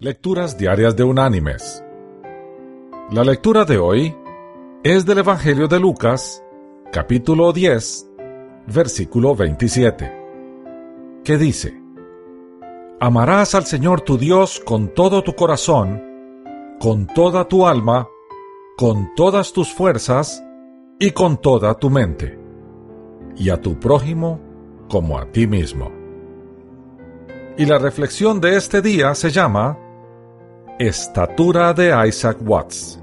Lecturas Diarias de Unánimes. La lectura de hoy es del Evangelio de Lucas, capítulo 10, versículo 27, que dice, Amarás al Señor tu Dios con todo tu corazón, con toda tu alma, con todas tus fuerzas y con toda tu mente, y a tu prójimo como a ti mismo. Y la reflexión de este día se llama Estatura de Isaac Watts.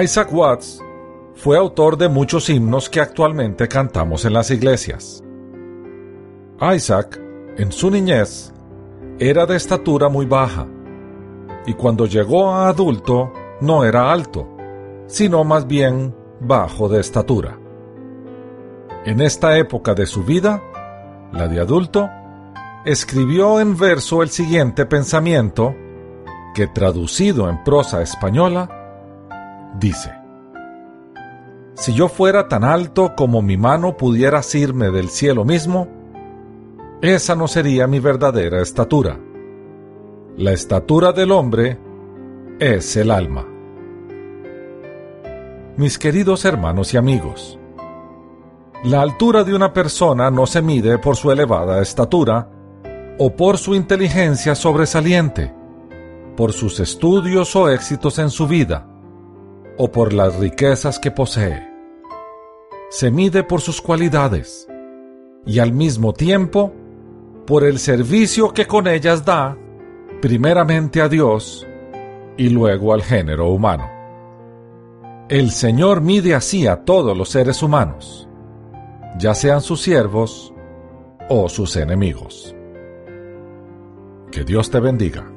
Isaac Watts fue autor de muchos himnos que actualmente cantamos en las iglesias. Isaac, en su niñez, era de estatura muy baja, y cuando llegó a adulto no era alto, sino más bien bajo de estatura. En esta época de su vida, la de adulto, escribió en verso el siguiente pensamiento que traducido en prosa española, dice, Si yo fuera tan alto como mi mano pudiera asirme del cielo mismo, esa no sería mi verdadera estatura. La estatura del hombre es el alma. Mis queridos hermanos y amigos, la altura de una persona no se mide por su elevada estatura o por su inteligencia sobresaliente por sus estudios o éxitos en su vida, o por las riquezas que posee. Se mide por sus cualidades y al mismo tiempo por el servicio que con ellas da, primeramente a Dios y luego al género humano. El Señor mide así a todos los seres humanos, ya sean sus siervos o sus enemigos. Que Dios te bendiga.